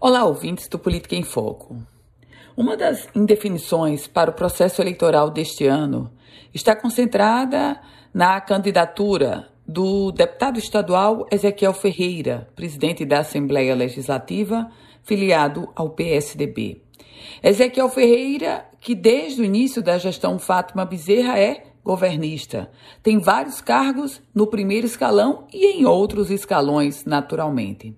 Olá, ouvintes do Política em Foco. Uma das indefinições para o processo eleitoral deste ano está concentrada na candidatura do deputado estadual Ezequiel Ferreira, presidente da Assembleia Legislativa, filiado ao PSDB. Ezequiel Ferreira, que desde o início da gestão Fátima Bezerra é governista, tem vários cargos no primeiro escalão e em outros escalões, naturalmente.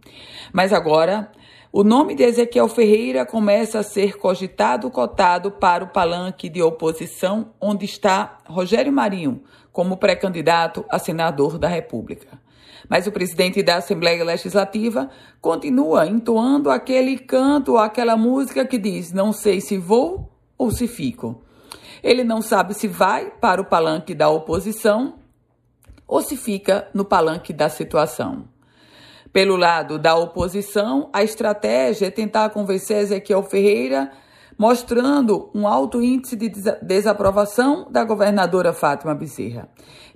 Mas agora o nome de Ezequiel Ferreira começa a ser cogitado, cotado para o palanque de oposição, onde está Rogério Marinho como pré-candidato a senador da República. Mas o presidente da Assembleia Legislativa continua entoando aquele canto, aquela música que diz: Não sei se vou ou se fico. Ele não sabe se vai para o palanque da oposição ou se fica no palanque da situação. Pelo lado da oposição, a estratégia é tentar convencer Ezequiel Ferreira, mostrando um alto índice de desaprovação da governadora Fátima Bezerra.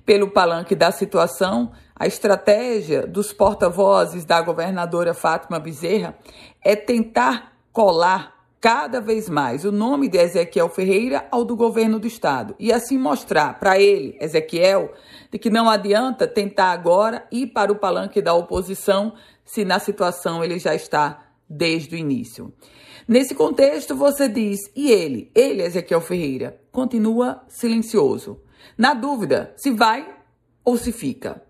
Pelo palanque da situação, a estratégia dos porta-vozes da governadora Fátima Bezerra é tentar colar cada vez mais o nome de Ezequiel Ferreira ao do governo do estado e assim mostrar para ele, Ezequiel, de que não adianta tentar agora ir para o palanque da oposição se na situação ele já está desde o início. Nesse contexto, você diz, e ele, ele, Ezequiel Ferreira, continua silencioso, na dúvida se vai ou se fica.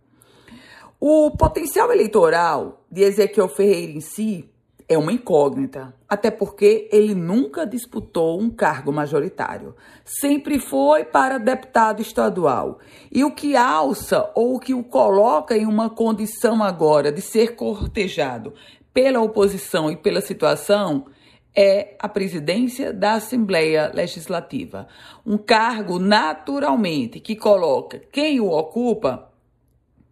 O potencial eleitoral de Ezequiel Ferreira em si é uma incógnita, até porque ele nunca disputou um cargo majoritário. Sempre foi para deputado estadual. E o que alça ou o que o coloca em uma condição agora de ser cortejado pela oposição e pela situação é a presidência da Assembleia Legislativa. Um cargo, naturalmente, que coloca quem o ocupa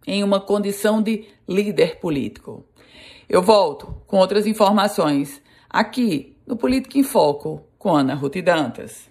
em uma condição de líder político. Eu volto com outras informações aqui no Política em Foco com Ana Ruth Dantas.